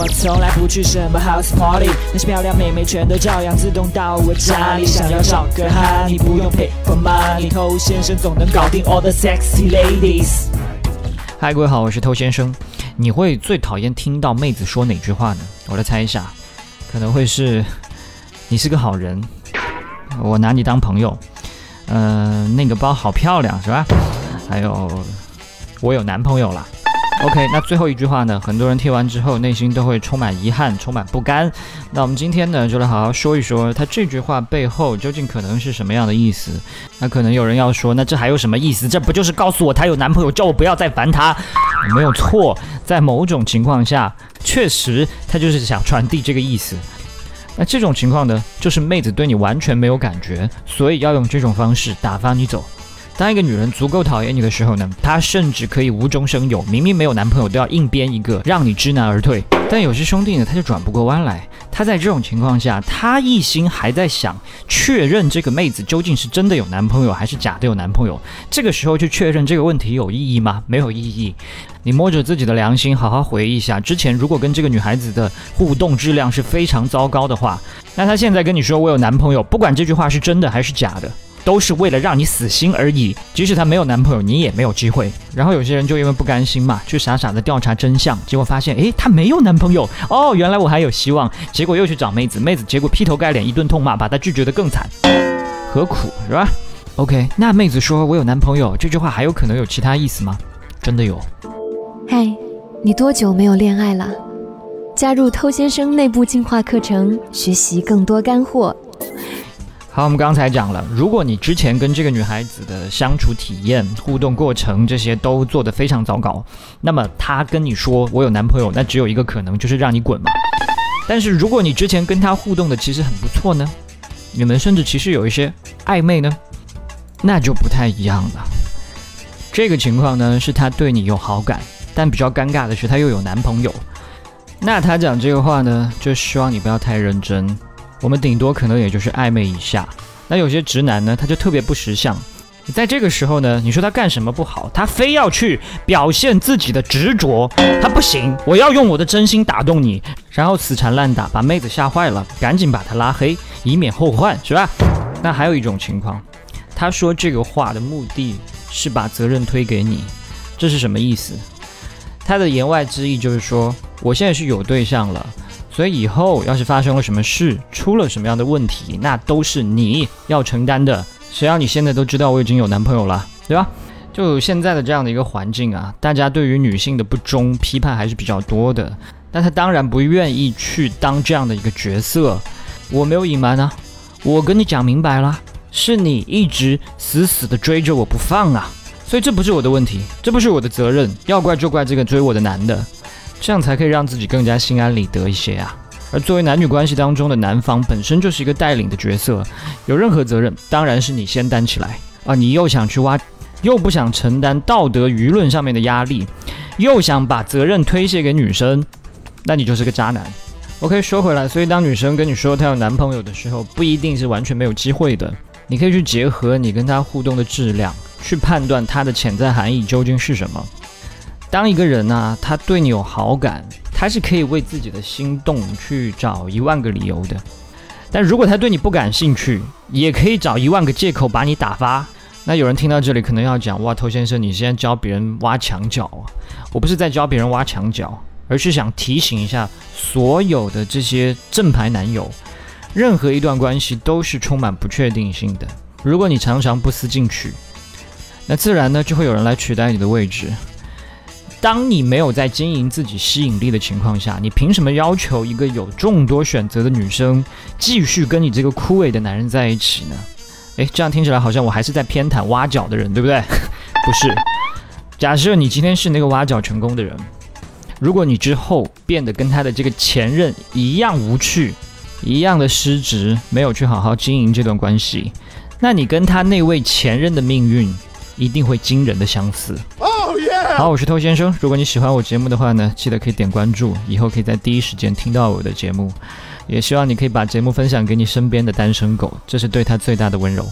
我从来不去什么 house party，那些漂亮妹妹全都照样自动到我家里。想要找个哈，你不用 pay for money，偷先生总能搞定 all the sexy ladies。嗨，各位好，我是偷先生。你会最讨厌听到妹子说哪句话呢？我来猜一下，可能会是你是个好人，我拿你当朋友，嗯，那个包好漂亮，是吧？还有，我有男朋友了。OK，那最后一句话呢？很多人听完之后，内心都会充满遗憾，充满不甘。那我们今天呢，就来好好说一说，他这句话背后究竟可能是什么样的意思？那可能有人要说，那这还有什么意思？这不就是告诉我她有男朋友，叫我不要再烦她？没有错，在某种情况下，确实他就是想传递这个意思。那这种情况呢，就是妹子对你完全没有感觉，所以要用这种方式打发你走。当一个女人足够讨厌你的时候呢，她甚至可以无中生有，明明没有男朋友都要硬编一个让你知难而退。但有些兄弟呢，他就转不过弯来。他在这种情况下，他一心还在想确认这个妹子究竟是真的有男朋友还是假的有男朋友。这个时候去确认这个问题有意义吗？没有意义。你摸着自己的良心，好好回忆一下，之前如果跟这个女孩子的互动质量是非常糟糕的话，那她现在跟你说我有男朋友，不管这句话是真的还是假的。都是为了让你死心而已。即使她没有男朋友，你也没有机会。然后有些人就因为不甘心嘛，去傻傻的调查真相，结果发现，诶，她没有男朋友哦，原来我还有希望。结果又去找妹子，妹子结果劈头盖脸一顿痛骂，把她拒绝的更惨，何苦是吧？OK，那妹子说我有男朋友这句话还有可能有其他意思吗？真的有？嗨，你多久没有恋爱了？加入偷先生内部进化课程，学习更多干货。好，我们刚才讲了，如果你之前跟这个女孩子的相处体验、互动过程这些都做得非常糟糕，那么她跟你说我有男朋友，那只有一个可能，就是让你滚嘛。但是如果你之前跟她互动的其实很不错呢，你们甚至其实有一些暧昧呢，那就不太一样了。这个情况呢，是她对你有好感，但比较尴尬的是她又有男朋友，那她讲这个话呢，就希望你不要太认真。我们顶多可能也就是暧昧一下，那有些直男呢，他就特别不识相。在这个时候呢，你说他干什么不好？他非要去表现自己的执着，他不行。我要用我的真心打动你，然后死缠烂打，把妹子吓坏了，赶紧把他拉黑，以免后患，是吧？那还有一种情况，他说这个话的目的是把责任推给你，这是什么意思？他的言外之意就是说，我现在是有对象了。所以以后要是发生了什么事，出了什么样的问题，那都是你要承担的。谁让你现在都知道我已经有男朋友了，对吧？就现在的这样的一个环境啊，大家对于女性的不忠批判还是比较多的。但他当然不愿意去当这样的一个角色。我没有隐瞒啊，我跟你讲明白了，是你一直死死的追着我不放啊。所以这不是我的问题，这不是我的责任，要怪就怪这个追我的男的。这样才可以让自己更加心安理得一些啊！而作为男女关系当中的男方，本身就是一个带领的角色，有任何责任，当然是你先担起来啊！你又想去挖，又不想承担道德舆论上面的压力，又想把责任推卸给女生，那你就是个渣男。OK，说回来，所以当女生跟你说她有男朋友的时候，不一定是完全没有机会的，你可以去结合你跟她互动的质量，去判断她的潜在含义究竟是什么。当一个人呢，他对你有好感，他是可以为自己的心动去找一万个理由的。但如果他对你不感兴趣，也可以找一万个借口把你打发。那有人听到这里可能要讲：哇，头先生，你现在教别人挖墙脚啊？我不是在教别人挖墙脚，而是想提醒一下所有的这些正牌男友，任何一段关系都是充满不确定性的。如果你常常不思进取，那自然呢就会有人来取代你的位置。当你没有在经营自己吸引力的情况下，你凭什么要求一个有众多选择的女生继续跟你这个枯萎的男人在一起呢？诶，这样听起来好像我还是在偏袒挖角的人，对不对？不是。假设你今天是那个挖角成功的人，如果你之后变得跟他的这个前任一样无趣，一样的失职，没有去好好经营这段关系，那你跟他那位前任的命运一定会惊人的相似。好，我是偷先生。如果你喜欢我节目的话呢，记得可以点关注，以后可以在第一时间听到我的节目。也希望你可以把节目分享给你身边的单身狗，这是对他最大的温柔。